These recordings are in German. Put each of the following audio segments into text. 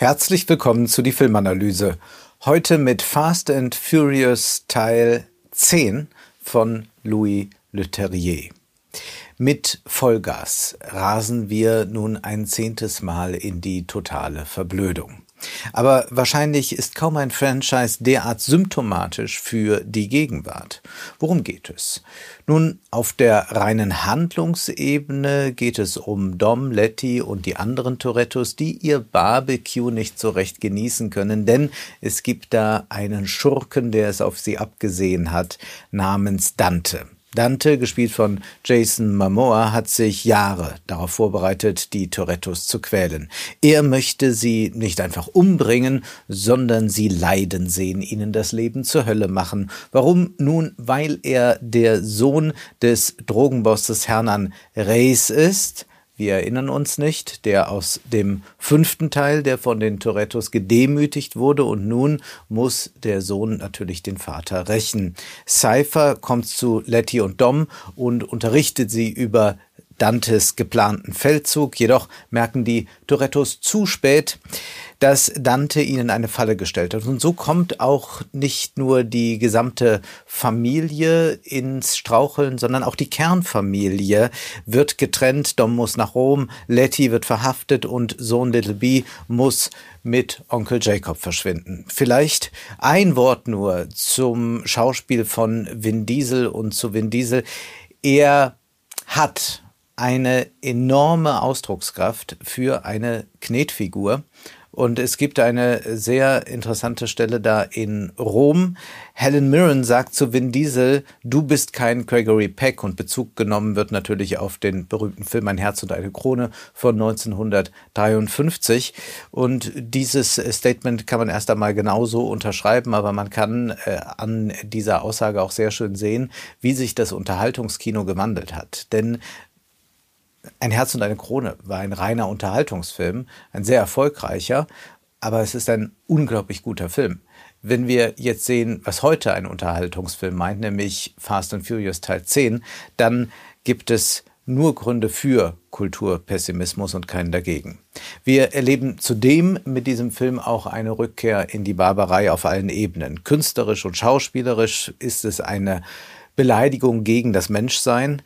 Herzlich willkommen zu die Filmanalyse. Heute mit Fast and Furious Teil 10 von Louis Leterrier. Mit Vollgas rasen wir nun ein zehntes Mal in die totale Verblödung. Aber wahrscheinlich ist kaum ein Franchise derart symptomatisch für die Gegenwart. Worum geht es? Nun, auf der reinen Handlungsebene geht es um Dom, Letty und die anderen Torettos, die ihr Barbecue nicht so recht genießen können, denn es gibt da einen Schurken, der es auf sie abgesehen hat, namens Dante. Dante, gespielt von Jason Momoa, hat sich Jahre darauf vorbereitet, die Torettos zu quälen. Er möchte sie nicht einfach umbringen, sondern sie leiden sehen, ihnen das Leben zur Hölle machen. Warum? Nun, weil er der Sohn des Drogenbosses Hernan Reis ist, wir erinnern uns nicht, der aus dem fünften Teil, der von den Torettos gedemütigt wurde und nun muss der Sohn natürlich den Vater rächen. Cypher kommt zu Letty und Dom und unterrichtet sie über Dantes geplanten Feldzug, jedoch merken die Torettos zu spät, dass Dante ihnen eine Falle gestellt hat. Und so kommt auch nicht nur die gesamte Familie ins Straucheln, sondern auch die Kernfamilie wird getrennt. Dom muss nach Rom, Letty wird verhaftet und Sohn Little B muss mit Onkel Jacob verschwinden. Vielleicht ein Wort nur zum Schauspiel von Vin Diesel und zu Vin Diesel. Er hat eine enorme Ausdruckskraft für eine Knetfigur. Und es gibt eine sehr interessante Stelle da in Rom. Helen Mirren sagt zu Vin Diesel, du bist kein Gregory Peck und Bezug genommen wird natürlich auf den berühmten Film Ein Herz und eine Krone von 1953. Und dieses Statement kann man erst einmal genauso unterschreiben, aber man kann äh, an dieser Aussage auch sehr schön sehen, wie sich das Unterhaltungskino gewandelt hat. Denn ein Herz und eine Krone war ein reiner Unterhaltungsfilm, ein sehr erfolgreicher, aber es ist ein unglaublich guter Film. Wenn wir jetzt sehen, was heute ein Unterhaltungsfilm meint, nämlich Fast and Furious Teil 10, dann gibt es nur Gründe für Kulturpessimismus und keinen dagegen. Wir erleben zudem mit diesem Film auch eine Rückkehr in die Barbarei auf allen Ebenen. Künstlerisch und schauspielerisch ist es eine Beleidigung gegen das Menschsein.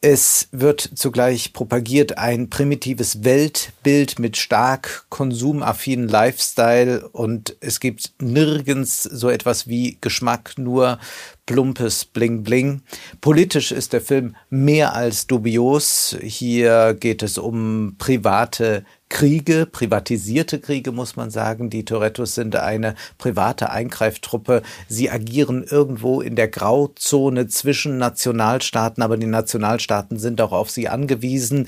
Es wird zugleich propagiert ein primitives Weltbild mit stark konsumaffinen Lifestyle und es gibt nirgends so etwas wie Geschmack, nur plumpes Bling Bling. Politisch ist der Film mehr als dubios. Hier geht es um private Kriege, privatisierte Kriege, muss man sagen. Die Torettos sind eine private Eingreiftruppe. Sie agieren irgendwo in der Grauzone zwischen Nationalstaaten, aber die Nationalstaaten sind auch auf sie angewiesen.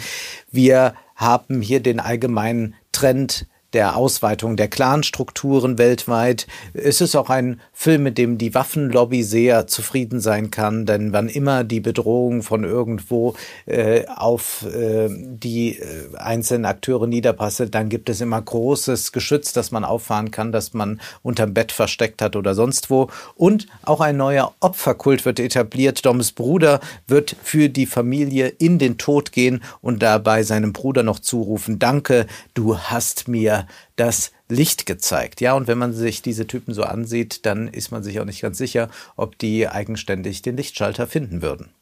Wir haben hier den allgemeinen Trend der Ausweitung der Clanstrukturen weltweit. Es ist auch ein Film, mit dem die Waffenlobby sehr zufrieden sein kann, denn wann immer die Bedrohung von irgendwo äh, auf äh, die äh, einzelnen Akteure niederpasselt, dann gibt es immer großes Geschütz, das man auffahren kann, das man unterm Bett versteckt hat oder sonst wo. Und auch ein neuer Opferkult wird etabliert. Doms Bruder wird für die Familie in den Tod gehen und dabei seinem Bruder noch zurufen, danke, du hast mir das Licht gezeigt. Ja, und wenn man sich diese Typen so ansieht, dann ist man sich auch nicht ganz sicher, ob die eigenständig den Lichtschalter finden würden.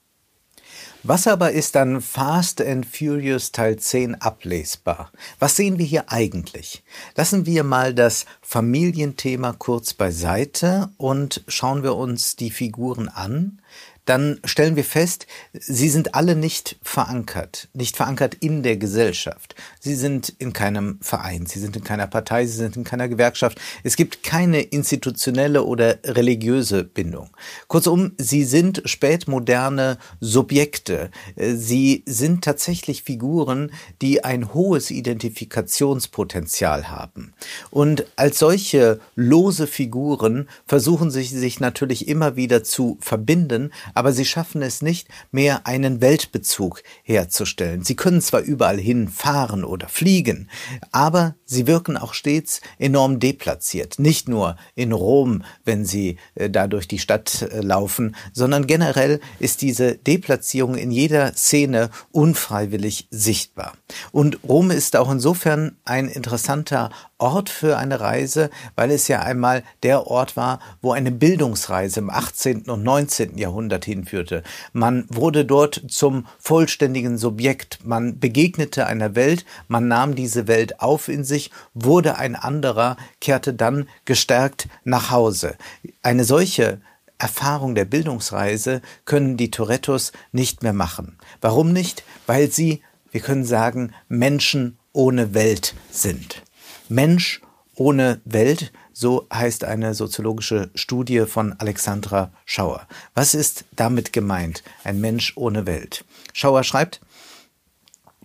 Was aber ist dann Fast and Furious Teil 10 ablesbar? Was sehen wir hier eigentlich? Lassen wir mal das Familienthema kurz beiseite und schauen wir uns die Figuren an, dann stellen wir fest, sie sind alle nicht verankert, nicht verankert in der Gesellschaft. Sie sind in keinem Verein, sie sind in keiner Partei, sie sind in keiner Gewerkschaft. Es gibt keine institutionelle oder religiöse Bindung. Kurzum, sie sind spätmoderne Subjekte. Sie sind tatsächlich Figuren, die ein hohes Identifikationspotenzial haben. Und als solche lose Figuren versuchen sie sich natürlich immer wieder zu verbinden, aber sie schaffen es nicht, mehr einen Weltbezug herzustellen. Sie können zwar überall hin fahren oder fliegen, aber sie wirken auch stets enorm deplatziert. Nicht nur in Rom, wenn sie äh, da durch die Stadt äh, laufen, sondern generell ist diese Deplatzierung in jeder Szene unfreiwillig sichtbar. Und Rom ist auch insofern ein interessanter Ort für eine Reise, weil es ja einmal der Ort war, wo eine Bildungsreise im 18. und 19. Jahrhundert hinführte. Man wurde dort zum vollständigen Subjekt. Man begegnete einer Welt, man nahm diese Welt auf in sich, wurde ein anderer, kehrte dann gestärkt nach Hause. Eine solche Erfahrung der Bildungsreise können die Torettos nicht mehr machen. Warum nicht? Weil sie, wir können sagen, Menschen ohne Welt sind. Mensch ohne Welt, so heißt eine soziologische Studie von Alexandra Schauer. Was ist damit gemeint, ein Mensch ohne Welt? Schauer schreibt,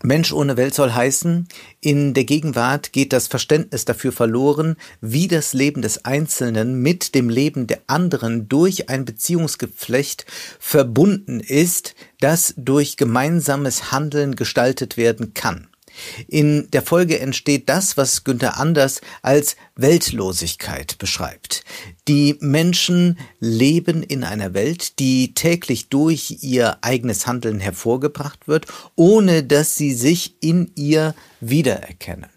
Mensch ohne Welt soll heißen, in der Gegenwart geht das Verständnis dafür verloren, wie das Leben des Einzelnen mit dem Leben der anderen durch ein Beziehungsgeflecht verbunden ist, das durch gemeinsames Handeln gestaltet werden kann. In der Folge entsteht das, was Günther Anders als Weltlosigkeit beschreibt. Die Menschen leben in einer Welt, die täglich durch ihr eigenes Handeln hervorgebracht wird, ohne dass sie sich in ihr wiedererkennen.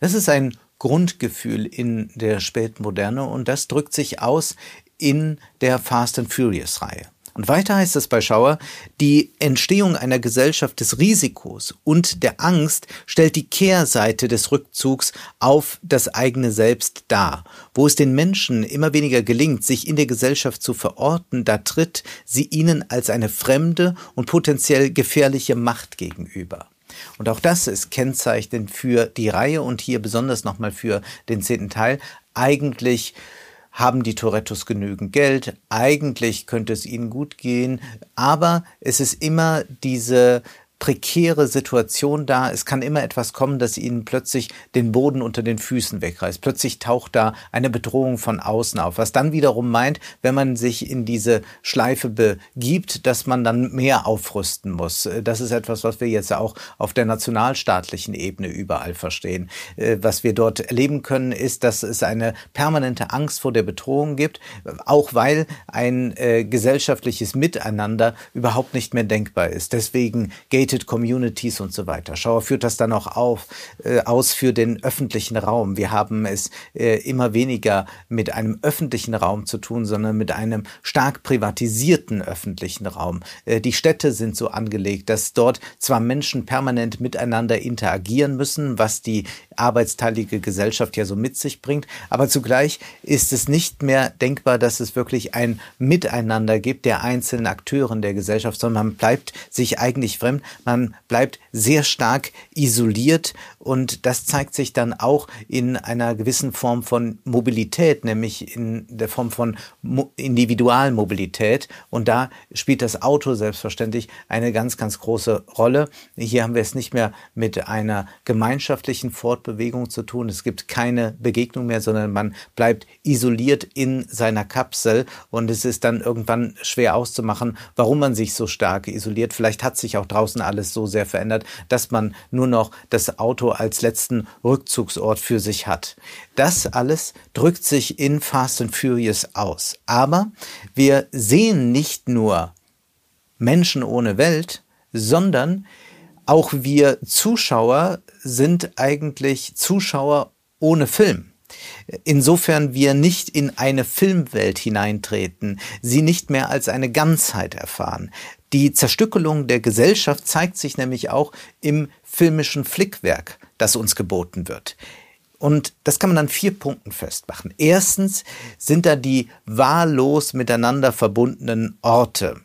Das ist ein Grundgefühl in der späten Moderne und das drückt sich aus in der Fast and Furious Reihe. Und weiter heißt es bei Schauer, die Entstehung einer Gesellschaft des Risikos und der Angst stellt die Kehrseite des Rückzugs auf das eigene Selbst dar. Wo es den Menschen immer weniger gelingt, sich in der Gesellschaft zu verorten, da tritt sie ihnen als eine fremde und potenziell gefährliche Macht gegenüber. Und auch das ist kennzeichnend für die Reihe und hier besonders nochmal für den zehnten Teil. Eigentlich haben die Torettos genügend Geld, eigentlich könnte es ihnen gut gehen, aber es ist immer diese prekäre Situation da. Es kann immer etwas kommen, das ihnen plötzlich den Boden unter den Füßen wegreißt. Plötzlich taucht da eine Bedrohung von außen auf, was dann wiederum meint, wenn man sich in diese Schleife begibt, dass man dann mehr aufrüsten muss. Das ist etwas, was wir jetzt auch auf der nationalstaatlichen Ebene überall verstehen. Äh, was wir dort erleben können, ist, dass es eine permanente Angst vor der Bedrohung gibt, auch weil ein äh, gesellschaftliches Miteinander überhaupt nicht mehr denkbar ist. Deswegen gated Gated Communities und so weiter. Schauer führt das dann auch auf, äh, aus für den öffentlichen Raum. Wir haben es äh, immer weniger mit einem öffentlichen Raum zu tun, sondern mit einem stark privatisierten öffentlichen Raum. Äh, die Städte sind so angelegt, dass dort zwar Menschen permanent miteinander interagieren müssen, was die arbeitsteilige Gesellschaft ja so mit sich bringt, aber zugleich ist es nicht mehr denkbar, dass es wirklich ein Miteinander gibt der einzelnen Akteuren der Gesellschaft, sondern man bleibt sich eigentlich fremd. Man bleibt sehr stark isoliert und das zeigt sich dann auch in einer gewissen Form von Mobilität, nämlich in der Form von Individualmobilität. Und da spielt das Auto selbstverständlich eine ganz, ganz große Rolle. Hier haben wir es nicht mehr mit einer gemeinschaftlichen Fortbewegung zu tun. Es gibt keine Begegnung mehr, sondern man bleibt isoliert in seiner Kapsel und es ist dann irgendwann schwer auszumachen, warum man sich so stark isoliert. Vielleicht hat sich auch draußen alles so sehr verändert, dass man nur noch das Auto als letzten Rückzugsort für sich hat. Das alles drückt sich in Fast and Furious aus. Aber wir sehen nicht nur Menschen ohne Welt, sondern auch wir Zuschauer sind eigentlich Zuschauer ohne Film. Insofern wir nicht in eine Filmwelt hineintreten, sie nicht mehr als eine Ganzheit erfahren. Die Zerstückelung der Gesellschaft zeigt sich nämlich auch im filmischen Flickwerk, das uns geboten wird. Und das kann man an vier Punkten festmachen. Erstens sind da die wahllos miteinander verbundenen Orte.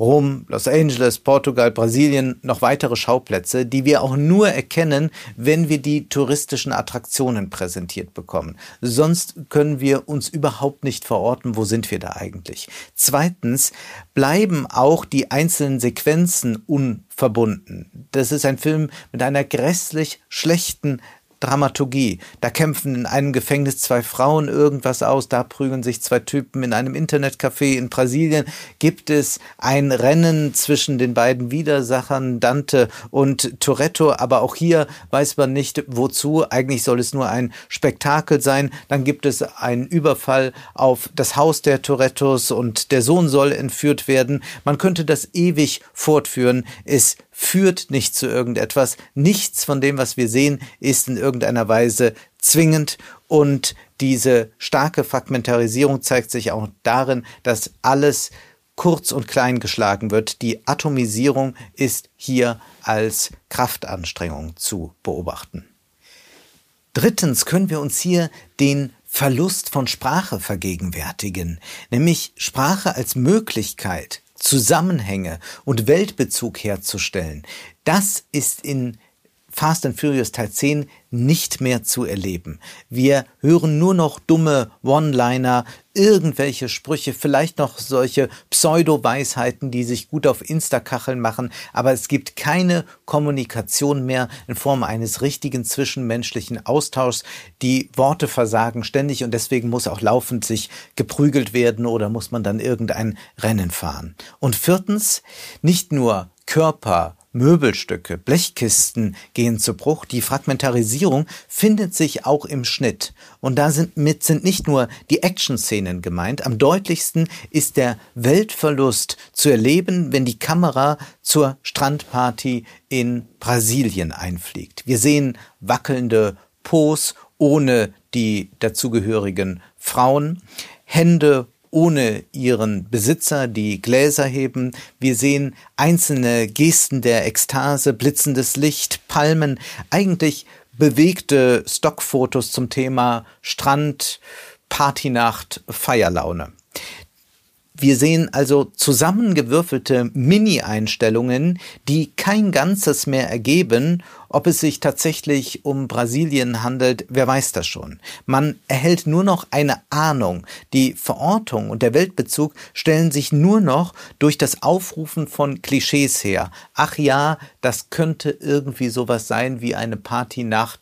Rom, Los Angeles, Portugal, Brasilien, noch weitere Schauplätze, die wir auch nur erkennen, wenn wir die touristischen Attraktionen präsentiert bekommen. Sonst können wir uns überhaupt nicht verorten, wo sind wir da eigentlich. Zweitens bleiben auch die einzelnen Sequenzen unverbunden. Das ist ein Film mit einer grässlich schlechten Dramaturgie. Da kämpfen in einem Gefängnis zwei Frauen irgendwas aus, da prügeln sich zwei Typen in einem Internetcafé in Brasilien. Gibt es ein Rennen zwischen den beiden Widersachern Dante und Toretto, aber auch hier weiß man nicht wozu. Eigentlich soll es nur ein Spektakel sein. Dann gibt es einen Überfall auf das Haus der Torettos und der Sohn soll entführt werden. Man könnte das ewig fortführen. Es führt nicht zu irgendetwas. Nichts von dem, was wir sehen, ist in irgendeiner Weise zwingend und diese starke Fragmentarisierung zeigt sich auch darin, dass alles kurz und klein geschlagen wird. Die Atomisierung ist hier als Kraftanstrengung zu beobachten. Drittens können wir uns hier den Verlust von Sprache vergegenwärtigen, nämlich Sprache als Möglichkeit, Zusammenhänge und Weltbezug herzustellen, das ist in Fast and Furious Teil 10 nicht mehr zu erleben. Wir hören nur noch dumme One-Liner, irgendwelche Sprüche, vielleicht noch solche Pseudo-Weisheiten, die sich gut auf Insta-Kacheln machen, aber es gibt keine Kommunikation mehr in Form eines richtigen zwischenmenschlichen Austauschs. Die Worte versagen ständig und deswegen muss auch laufend sich geprügelt werden oder muss man dann irgendein Rennen fahren. Und viertens, nicht nur Körper, Möbelstücke, Blechkisten gehen zu Bruch. Die Fragmentarisierung findet sich auch im Schnitt. Und da sind mit sind nicht nur die Action-Szenen gemeint. Am deutlichsten ist der Weltverlust zu erleben, wenn die Kamera zur Strandparty in Brasilien einfliegt. Wir sehen wackelnde Pos ohne die dazugehörigen Frauen, Hände ohne ihren Besitzer die Gläser heben. Wir sehen einzelne Gesten der Ekstase, blitzendes Licht, Palmen, eigentlich bewegte Stockfotos zum Thema Strand, Partynacht, Feierlaune. Wir sehen also zusammengewürfelte Mini-Einstellungen, die kein Ganzes mehr ergeben. Ob es sich tatsächlich um Brasilien handelt, wer weiß das schon. Man erhält nur noch eine Ahnung. Die Verortung und der Weltbezug stellen sich nur noch durch das Aufrufen von Klischees her. Ach ja, das könnte irgendwie sowas sein wie eine Partynacht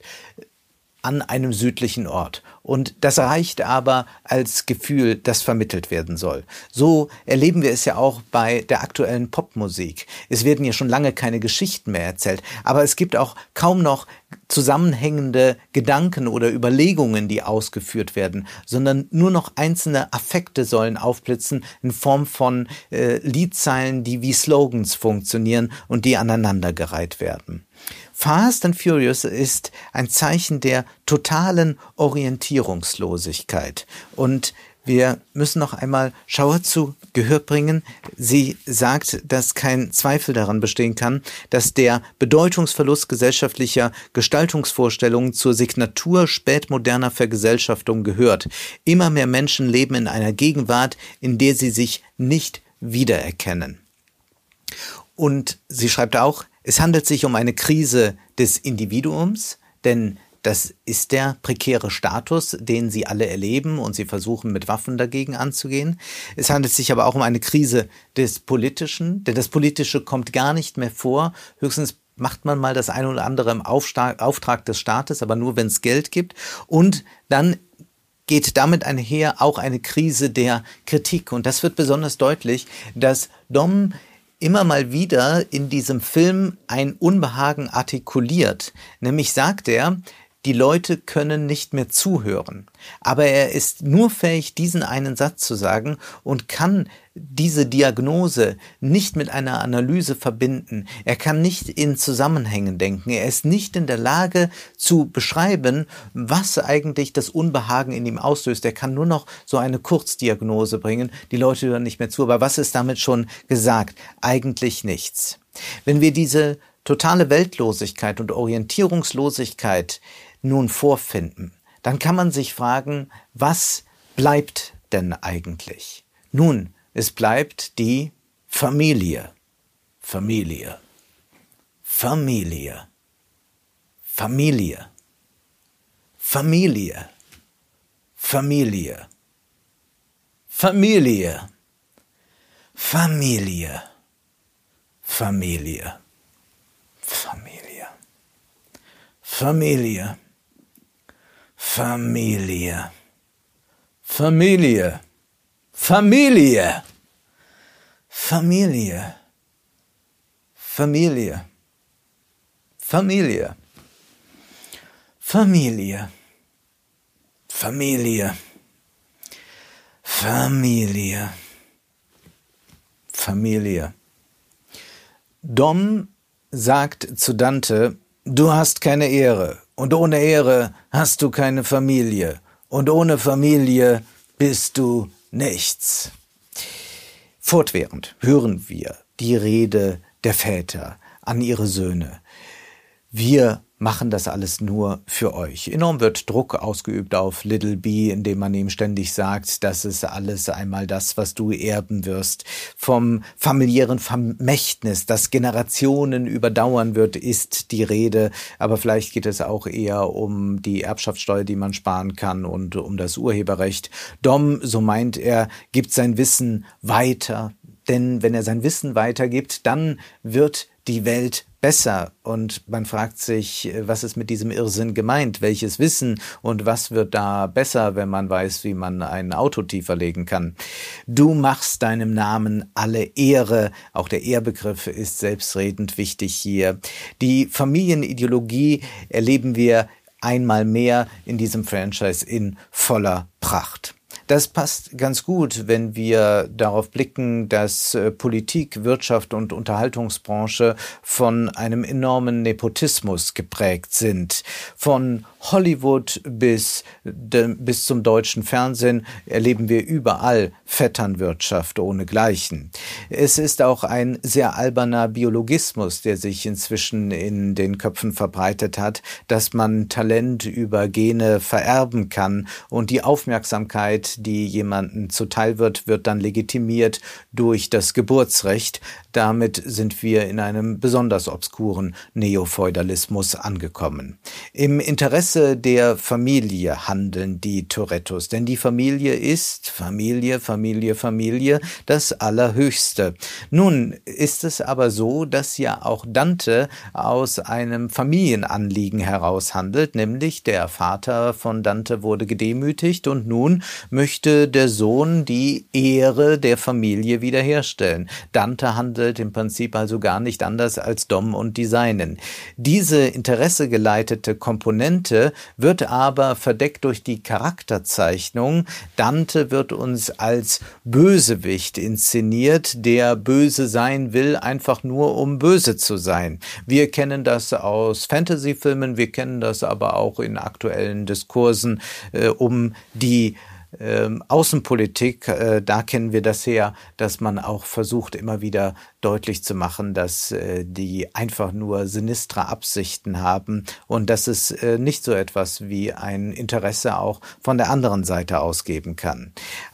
an einem südlichen Ort. Und das reicht aber als Gefühl, das vermittelt werden soll. So erleben wir es ja auch bei der aktuellen Popmusik. Es werden ja schon lange keine Geschichten mehr erzählt, aber es gibt auch kaum noch zusammenhängende Gedanken oder Überlegungen, die ausgeführt werden, sondern nur noch einzelne Affekte sollen aufblitzen in Form von äh, Liedzeilen, die wie Slogans funktionieren und die aneinandergereiht werden. Fast and Furious ist ein Zeichen der totalen Orientierungslosigkeit. Und wir müssen noch einmal Schauer zu Gehör bringen. Sie sagt, dass kein Zweifel daran bestehen kann, dass der Bedeutungsverlust gesellschaftlicher Gestaltungsvorstellungen zur Signatur spätmoderner Vergesellschaftung gehört. Immer mehr Menschen leben in einer Gegenwart, in der sie sich nicht wiedererkennen. Und sie schreibt auch, es handelt sich um eine Krise des Individuums, denn das ist der prekäre Status, den sie alle erleben und sie versuchen mit Waffen dagegen anzugehen. Es handelt sich aber auch um eine Krise des Politischen, denn das Politische kommt gar nicht mehr vor. Höchstens macht man mal das eine oder andere im Auftrag des Staates, aber nur wenn es Geld gibt. Und dann geht damit einher auch eine Krise der Kritik. Und das wird besonders deutlich, dass Dom immer mal wieder in diesem Film ein Unbehagen artikuliert. Nämlich sagt er, die Leute können nicht mehr zuhören. Aber er ist nur fähig, diesen einen Satz zu sagen und kann diese Diagnose nicht mit einer Analyse verbinden. Er kann nicht in Zusammenhängen denken. Er ist nicht in der Lage zu beschreiben, was eigentlich das Unbehagen in ihm auslöst. Er kann nur noch so eine Kurzdiagnose bringen. Die Leute hören nicht mehr zu. Aber was ist damit schon gesagt? Eigentlich nichts. Wenn wir diese totale Weltlosigkeit und Orientierungslosigkeit nun vorfinden, dann kann man sich fragen, was bleibt denn eigentlich? Nun, es bleibt die Familie. Familie. Familie. Familie. Familie. Familie. Familie. Familie. Familie. Familie. Familie. Familie. Familie. Familie. Familie. Familie. Familie. Familie. Familie. Familie. Familie. Dom sagt zu Dante, du hast keine Ehre, und ohne Ehre hast du keine Familie, und ohne Familie bist du nichts. Fortwährend hören wir die Rede der Väter an ihre Söhne. Wir machen das alles nur für euch. Enorm wird Druck ausgeübt auf Little B, indem man ihm ständig sagt, das ist alles einmal das, was du erben wirst. Vom familiären Vermächtnis, das Generationen überdauern wird, ist die Rede. Aber vielleicht geht es auch eher um die Erbschaftssteuer, die man sparen kann und um das Urheberrecht. Dom, so meint er, gibt sein Wissen weiter. Denn wenn er sein Wissen weitergibt, dann wird die Welt besser und man fragt sich, was ist mit diesem Irrsinn gemeint? Welches Wissen und was wird da besser, wenn man weiß, wie man ein Auto tiefer legen kann? Du machst deinem Namen alle Ehre. Auch der Ehrbegriff ist selbstredend wichtig hier. Die Familienideologie erleben wir einmal mehr in diesem Franchise in voller Pracht. Das passt ganz gut, wenn wir darauf blicken, dass äh, Politik, Wirtschaft und Unterhaltungsbranche von einem enormen Nepotismus geprägt sind. Von Hollywood bis, de, bis zum deutschen Fernsehen erleben wir überall Vetternwirtschaft ohnegleichen. Es ist auch ein sehr alberner Biologismus, der sich inzwischen in den Köpfen verbreitet hat, dass man Talent über Gene vererben kann und die Aufmerksamkeit, die jemanden zuteil wird, wird dann legitimiert durch das Geburtsrecht. Damit sind wir in einem besonders obskuren Neofeudalismus angekommen. Im Interesse der Familie handeln die Torettos, denn die Familie ist Familie, Familie, Familie das Allerhöchste. Nun ist es aber so, dass ja auch Dante aus einem Familienanliegen heraus handelt, nämlich der Vater von Dante wurde gedemütigt und nun möchte der Sohn die Ehre der Familie wiederherstellen. Dante handelt im Prinzip also gar nicht anders als Dom und Designen. Diese interessegeleitete Komponente wird aber verdeckt durch die Charakterzeichnung. Dante wird uns als Bösewicht inszeniert, der böse sein will, einfach nur um böse zu sein. Wir kennen das aus Fantasyfilmen, wir kennen das aber auch in aktuellen Diskursen äh, um die ähm, Außenpolitik, äh, da kennen wir das her, dass man auch versucht, immer wieder deutlich zu machen, dass äh, die einfach nur sinistre Absichten haben und dass es äh, nicht so etwas wie ein Interesse auch von der anderen Seite ausgeben kann.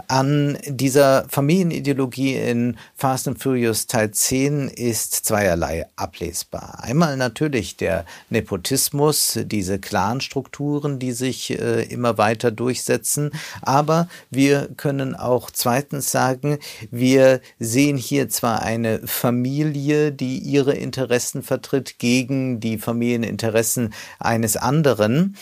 An dieser Familienideologie in Fast and Furious Teil 10 ist zweierlei ablesbar. Einmal natürlich der Nepotismus, diese Clanstrukturen, die sich äh, immer weiter durchsetzen, aber wir können auch zweitens sagen, wir sehen hier zwar eine Familie, die ihre Interessen vertritt gegen die Familieninteressen eines anderen.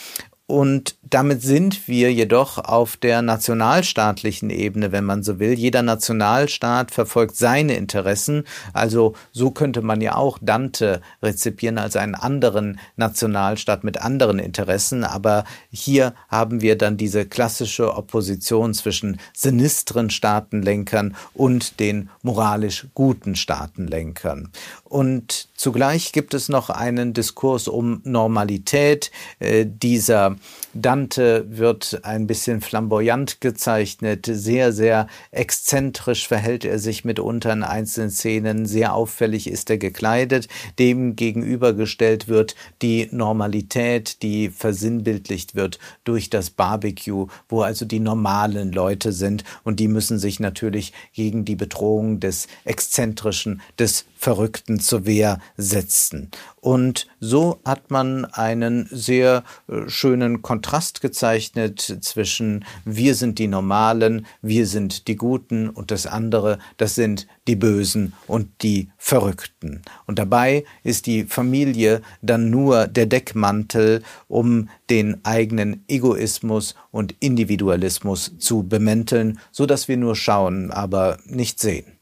Und damit sind wir jedoch auf der nationalstaatlichen Ebene, wenn man so will. Jeder Nationalstaat verfolgt seine Interessen. Also so könnte man ja auch Dante rezipieren als einen anderen Nationalstaat mit anderen Interessen. Aber hier haben wir dann diese klassische Opposition zwischen sinistren Staatenlenkern und den moralisch guten Staatenlenkern. Und zugleich gibt es noch einen Diskurs um Normalität. Äh, dieser Dante wird ein bisschen flamboyant gezeichnet, sehr, sehr exzentrisch verhält er sich mitunter in einzelnen Szenen, sehr auffällig ist er gekleidet, dem gegenübergestellt wird die Normalität, die versinnbildlicht wird durch das Barbecue, wo also die normalen Leute sind. Und die müssen sich natürlich gegen die Bedrohung des Exzentrischen, des Verrückten zur Wehr setzten. Und so hat man einen sehr äh, schönen Kontrast gezeichnet zwischen wir sind die Normalen, wir sind die Guten und das andere, das sind die Bösen und die Verrückten. Und dabei ist die Familie dann nur der Deckmantel, um den eigenen Egoismus und Individualismus zu bemänteln, so dass wir nur schauen, aber nicht sehen.